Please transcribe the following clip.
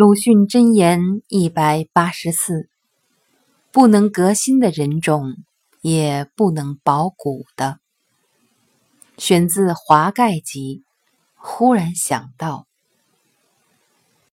鲁迅箴言一百八十四不能革新的人种也不能保古的。选自华盖集忽然想到